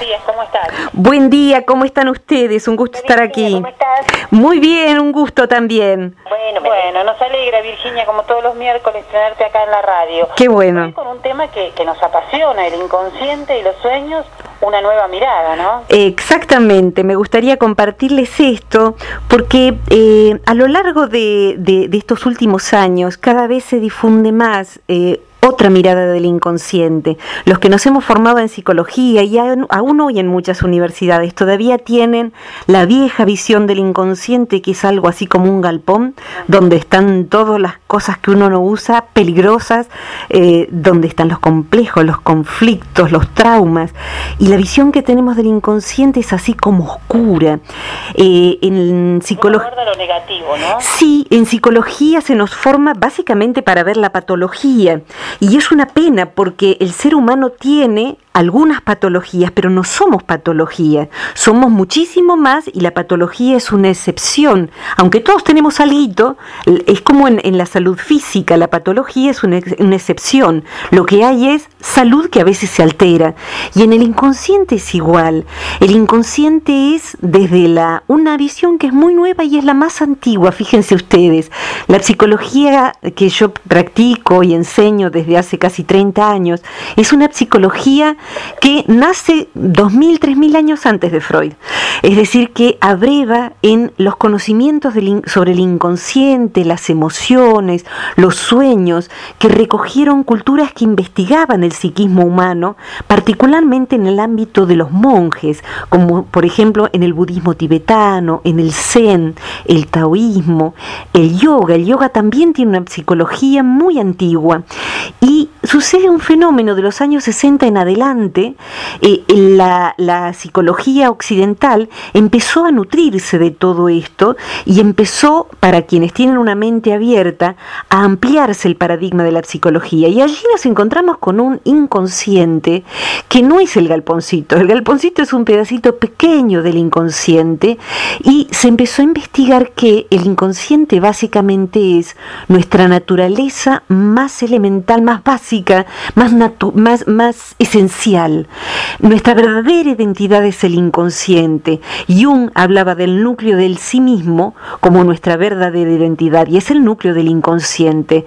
días, ¿cómo estás? Buen día, ¿cómo están ustedes? Un gusto estar aquí. ¿Cómo estás? Muy bien, un gusto también. Bueno, bueno, nos alegra, Virginia, como todos los miércoles, tenerte acá en la radio. Qué bueno. Con un tema que, que nos apasiona, el inconsciente y los sueños, una nueva mirada, ¿no? Exactamente, me gustaría compartirles esto porque eh, a lo largo de, de- de estos últimos años cada vez se difunde más eh, otra mirada del inconsciente. Los que nos hemos formado en psicología y aún hoy en muchas universidades todavía tienen la vieja visión del inconsciente que es algo así como un galpón donde están todas las cosas que uno no usa, peligrosas, eh, donde están los complejos, los conflictos, los traumas. Y la visión que tenemos del inconsciente es así como oscura. Eh, en psicología... ¿no? Sí, en psicología se nos forma básicamente para ver la patología. Y es una pena porque el ser humano tiene algunas patologías, pero no somos patología. Somos muchísimo más y la patología es una excepción. Aunque todos tenemos algo, es como en, en la salud física, la patología es una, una excepción. Lo que hay es salud que a veces se altera. Y en el inconsciente es igual. El inconsciente es desde la una visión que es muy nueva y es la más antigua, fíjense ustedes. La psicología que yo practico y enseño desde hace casi 30 años es una psicología que nace 2000, 3000 años antes de Freud. Es decir, que abreva en los conocimientos sobre el inconsciente, las emociones, los sueños, que recogieron culturas que investigaban el psiquismo humano, particularmente en el ámbito de los monjes, como por ejemplo en el budismo tibetano, en el zen, el taoísmo, el yoga. El yoga también tiene una psicología muy antigua. Y sucede un fenómeno de los años 60 en adelante, eh, la, la psicología occidental empezó a nutrirse de todo esto y empezó, para quienes tienen una mente abierta, a ampliarse el paradigma de la psicología. Y allí nos encontramos con un inconsciente que no es el galponcito. El galponcito es un pedacito pequeño del inconsciente y se empezó a investigar que el inconsciente básicamente es nuestra naturaleza más elemental, más básica, más, más, más esencial. Nuestra verdadera identidad es el inconsciente. Jung hablaba del núcleo del sí mismo como nuestra verdadera identidad y es el núcleo del inconsciente.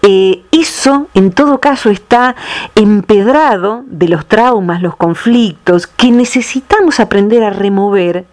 Eh, eso, en todo caso, está empedrado de los traumas, los conflictos que necesitamos aprender a remover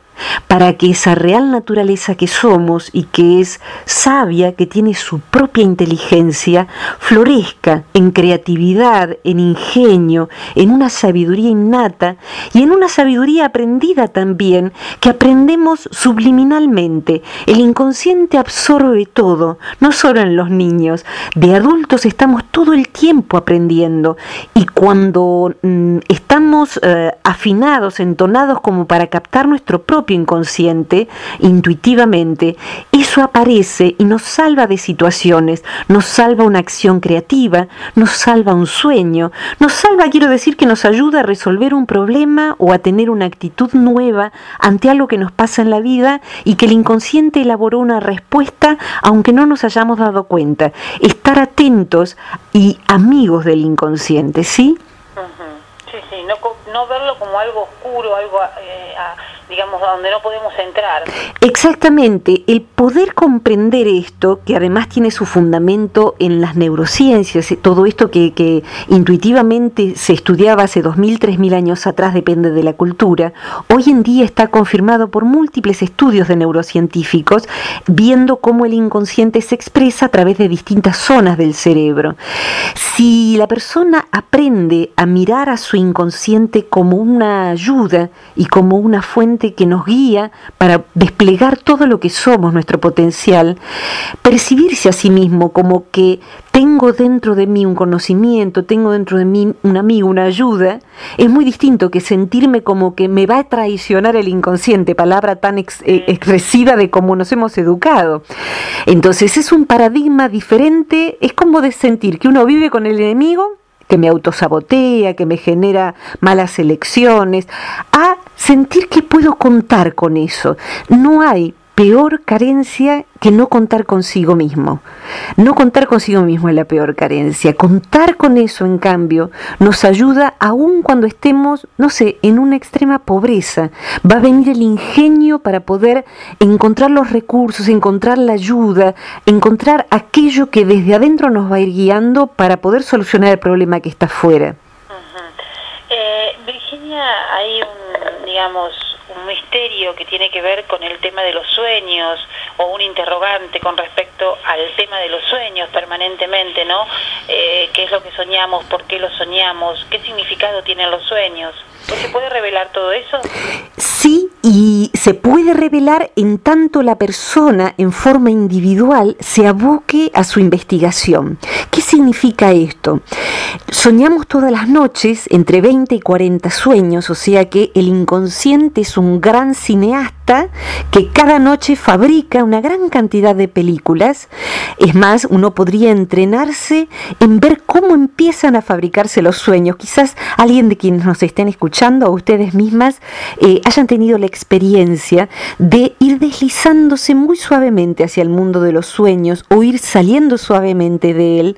para que esa real naturaleza que somos y que es sabia, que tiene su propia inteligencia, florezca en creatividad, en ingenio, en una sabiduría innata y en una sabiduría aprendida también, que aprendemos subliminalmente. El inconsciente absorbe todo, no solo en los niños, de adultos estamos todo el tiempo aprendiendo y cuando mm, estamos eh, afinados, entonados como para captar nuestro propio inconsciente intuitivamente, eso aparece y nos salva de situaciones, nos salva una acción creativa, nos salva un sueño, nos salva, quiero decir, que nos ayuda a resolver un problema o a tener una actitud nueva ante algo que nos pasa en la vida y que el inconsciente elaboró una respuesta aunque no nos hayamos dado cuenta. Estar atentos y amigos del inconsciente, ¿sí? Sí, sí, no, no verlo como algo oscuro, algo, eh, digamos, a donde no podemos entrar. Exactamente, el poder comprender esto, que además tiene su fundamento en las neurociencias, eh, todo esto que, intuitivamente se estudiaba hace 2.000, 3.000 años atrás, depende de la cultura, hoy en día está confirmado por múltiples estudios de neurocientíficos, viendo cómo el inconsciente se expresa a través de distintas zonas del cerebro. Si la persona aprende a mirar a su inconsciente como una ayuda y como una fuente que nos guía para desplegar todo lo que somos, nuestro potencial, percibirse a sí mismo como que tengo dentro de mí un conocimiento, tengo dentro de mí un amigo, una ayuda, es muy distinto que sentirme como que me va a traicionar el inconsciente, palabra tan ex- eh, expresiva de cómo nos hemos educado. Entonces es un paradigma diferente, es como de sentir que uno vive con el enemigo que me autosabotea, que me genera malas elecciones, a sentir que puedo contar con eso. No hay peor carencia que no contar consigo mismo. No contar consigo mismo es la peor carencia. Contar con eso, en cambio, nos ayuda aun cuando estemos, no sé, en una extrema pobreza. Va a venir el ingenio para poder encontrar los recursos, encontrar la ayuda, encontrar aquello que desde adentro nos va a ir guiando para poder solucionar el problema que está afuera. Eh, Virginia, hay un, digamos, un misterio que tiene que ver con el tema de los sueños o un interrogante con respecto al tema de los sueños permanentemente, ¿no? Eh, ¿Qué es lo que soñamos? ¿Por qué lo soñamos? ¿Qué significado tienen los sueños? ¿Se puede revelar todo eso? Sí, y se puede revelar en tanto la persona en forma individual se aboque a su investigación. ¿Qué significa esto? Soñamos todas las noches entre 20 y 40 sueños, o sea que el inconsciente es un gran cineasta que cada noche fabrica una gran cantidad de películas. Es más, uno podría entrenarse en ver cómo empiezan a fabricarse los sueños. Quizás alguien de quienes nos estén escuchando o ustedes mismas eh, hayan tenido la experiencia de ir deslizándose muy suavemente hacia el mundo de los sueños o ir saliendo suavemente de él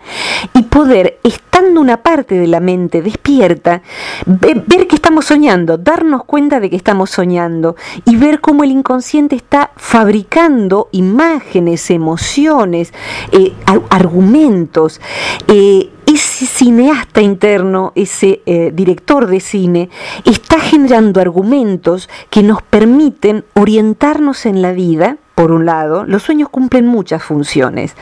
y poder, estando una parte de la mente despierta, ver que estamos soñando, darnos cuenta de que estamos soñando y ver cómo el inconsciente está fabricando imágenes, emociones, eh, argumentos. Eh, ese cineasta interno, ese eh, director de cine, está generando argumentos que nos permiten orientarnos en la vida por un lado, los sueños cumplen muchas funciones.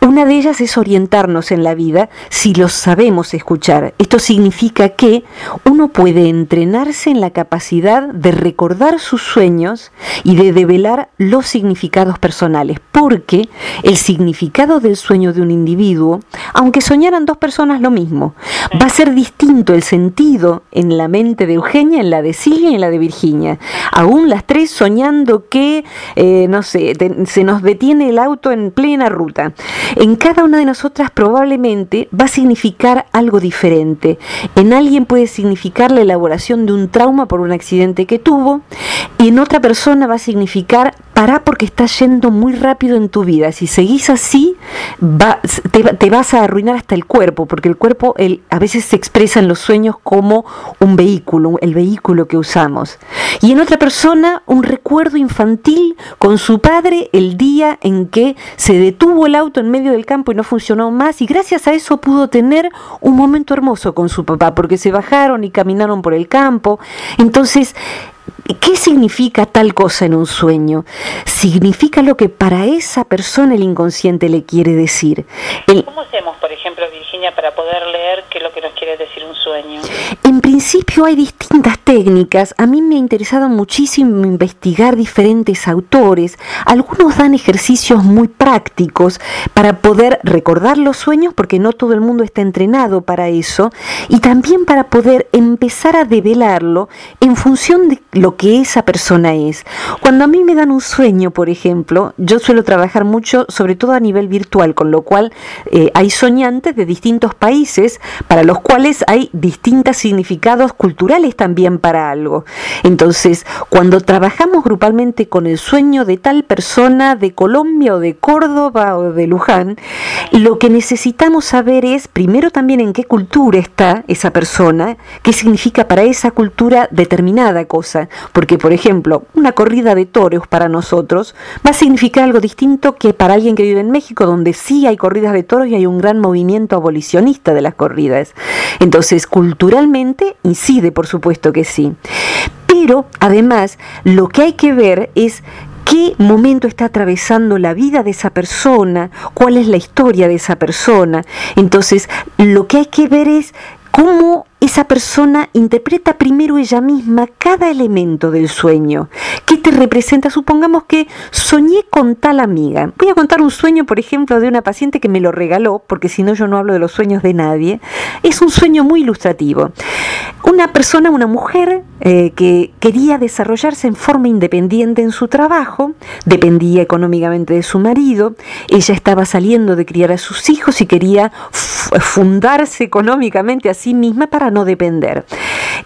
Una de ellas es orientarnos en la vida si los sabemos escuchar. Esto significa que uno puede entrenarse en la capacidad de recordar sus sueños y de develar los significados personales, porque el significado del sueño de un individuo, aunque soñaran dos personas lo mismo, va a ser distinto el sentido en la mente de Eugenia, en la de Silvia y en la de Virginia. Aún las tres soñando que, eh, no sé, se, nos detiene el auto en plena ruta. En cada una de nosotras probablemente va a significar algo diferente. En alguien puede significar la elaboración de un trauma por un accidente que tuvo y en otra persona va a significar pará porque estás yendo muy rápido en tu vida. Si seguís así, te, vas a arruinar hasta el cuerpo, porque el cuerpo a veces se expresa en los sueños como un vehículo, el vehículo que usamos. Y en otra persona, un recuerdo infantil con su padre el día en que se detuvo el auto en medio del campo y no funcionó más, y gracias a eso pudo tener un momento hermoso con su papá, porque se bajaron y caminaron por el campo. Entonces, ¿Qué significa tal cosa en un sueño? Significa lo que para esa persona el inconsciente le quiere decir. ¿Cómo hacemos, por ejemplo, Virginia, para poder leer qué es lo que nos quiere decir un sueño? En principio hay distintas técnicas. A mí me ha interesado muchísimo investigar diferentes autores. Algunos dan ejercicios muy prácticos para poder recordar los sueños, porque no todo el mundo está entrenado para eso, y también para poder empezar a develarlo en función de lo que esa persona es. Cuando a mí me dan un sueño, por ejemplo, yo suelo trabajar mucho, sobre todo a nivel virtual, con lo cual eh, hay de distintos países para los cuales hay distintos significados culturales también para algo. Entonces, cuando trabajamos grupalmente con el sueño de tal persona de Colombia o de Córdoba o de Luján, lo que necesitamos saber es primero también en qué cultura está esa persona, qué significa para esa cultura determinada cosa porque por ejemplo, una corrida de toros para nosotros va a significar algo distinto que para alguien que vive en México, donde sí hay corridas de toros y hay un gran movimiento abolicionista de las corridas. Entonces, culturalmente incide, por supuesto que sí. Pero además, lo que hay que ver es qué momento está atravesando la vida de esa persona, cuál es la historia de esa persona. Entonces, lo que hay que ver es cómo esa persona interpreta primero ella misma cada elemento del sueño. ¿Qué te representa? Supongamos que soñé con tal amiga. Voy a contar un sueño, por ejemplo, de una paciente que me lo regaló, porque si no yo no hablo de los sueños de nadie. Es un sueño muy ilustrativo. Una persona, una mujer eh, que quería desarrollarse en forma independiente en su trabajo, dependía económicamente de su marido, ella estaba saliendo de criar a sus hijos y quería fundarse económicamente a sí misma para no depender.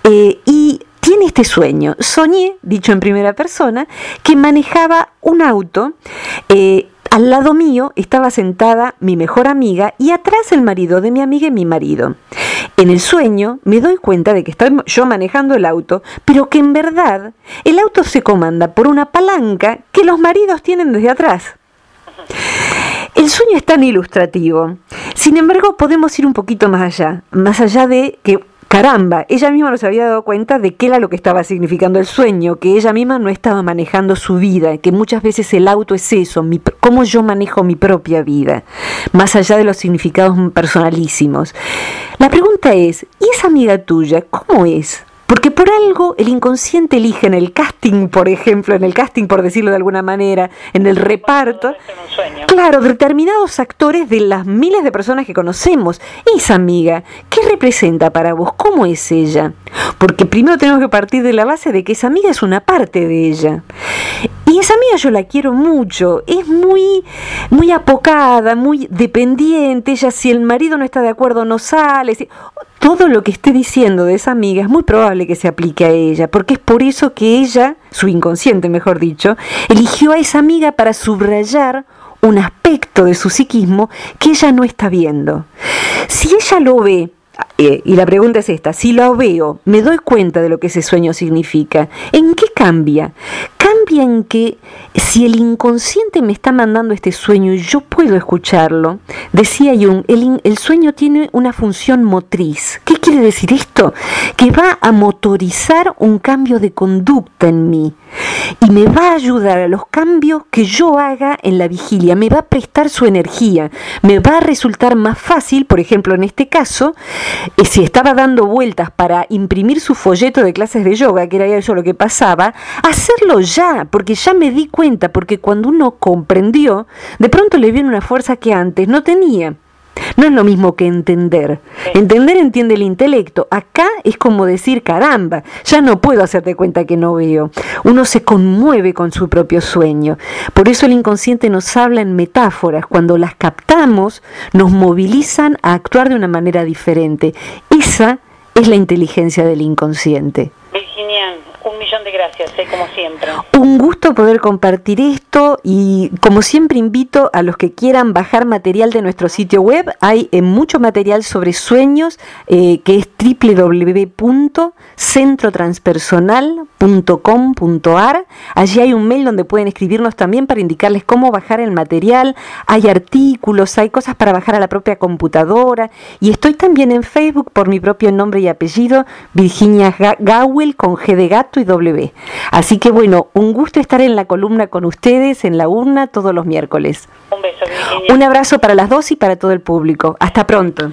Eh, y tiene este sueño. Soñé, dicho en primera persona, que manejaba un auto. Eh, al lado mío estaba sentada mi mejor amiga y atrás el marido de mi amiga y mi marido. En el sueño me doy cuenta de que estoy yo manejando el auto, pero que en verdad el auto se comanda por una palanca que los maridos tienen desde atrás. El sueño es tan ilustrativo. Sin embargo, podemos ir un poquito más allá, más allá de que caramba, ella misma no se había dado cuenta de qué era lo que estaba significando el sueño, que ella misma no estaba manejando su vida, que muchas veces el auto es eso, cómo yo manejo mi propia vida, más allá de los significados personalísimos. La pregunta es, ¿y esa amiga tuya cómo es? Porque por algo el inconsciente elige en el casting, por ejemplo, en el casting, por decirlo de alguna manera, en el reparto, claro, determinados actores de las miles de personas que conocemos. Esa amiga, ¿qué representa para vos? ¿Cómo es ella? Porque primero tenemos que partir de la base de que esa amiga es una parte de ella. Y esa amiga yo la quiero mucho, es muy, muy apocada, muy dependiente, ella si el marido no está de acuerdo no sale, todo lo que esté diciendo de esa amiga es muy probable que se aplique a ella, porque es por eso que ella, su inconsciente mejor dicho, eligió a esa amiga para subrayar un aspecto de su psiquismo que ella no está viendo. Si ella lo ve, eh, y la pregunta es esta, si lo veo, me doy cuenta de lo que ese sueño significa, ¿en qué cambia? Cambia en que si el inconsciente me está mandando este sueño y yo puedo escucharlo, decía Jung, el, el sueño tiene una función motriz. ¿Qué quiere decir esto? Que va a motorizar un cambio de conducta en mí y me va a ayudar a los cambios que yo haga en la vigilia, me va a prestar su energía, me va a resultar más fácil, por ejemplo, en este caso, si estaba dando vueltas para imprimir su folleto de clases de yoga, que era eso lo que pasaba, hacerlo ya, porque ya me di cuenta, porque cuando uno comprendió, de pronto le viene una fuerza que antes no tenía. No es lo mismo que entender. Entender entiende el intelecto. Acá es como decir, caramba, ya no puedo hacerte cuenta que no veo. Uno se conmueve con su propio sueño. Por eso el inconsciente nos habla en metáforas. Cuando las captamos, nos movilizan a actuar de una manera diferente. Esa es la inteligencia del inconsciente. De gracias, ¿eh? como siempre. Un gusto poder compartir esto y como siempre invito a los que quieran bajar material de nuestro sitio web. Hay eh, mucho material sobre sueños eh, que es www.centrotranspersonal.com.ar. Allí hay un mail donde pueden escribirnos también para indicarles cómo bajar el material. Hay artículos, hay cosas para bajar a la propia computadora. Y estoy también en Facebook por mi propio nombre y apellido, Virginia Gawel con G de gato y Así que bueno, un gusto estar en la columna con ustedes, en la urna, todos los miércoles. Un beso, Virginia. Un abrazo para las dos y para todo el público. Hasta pronto.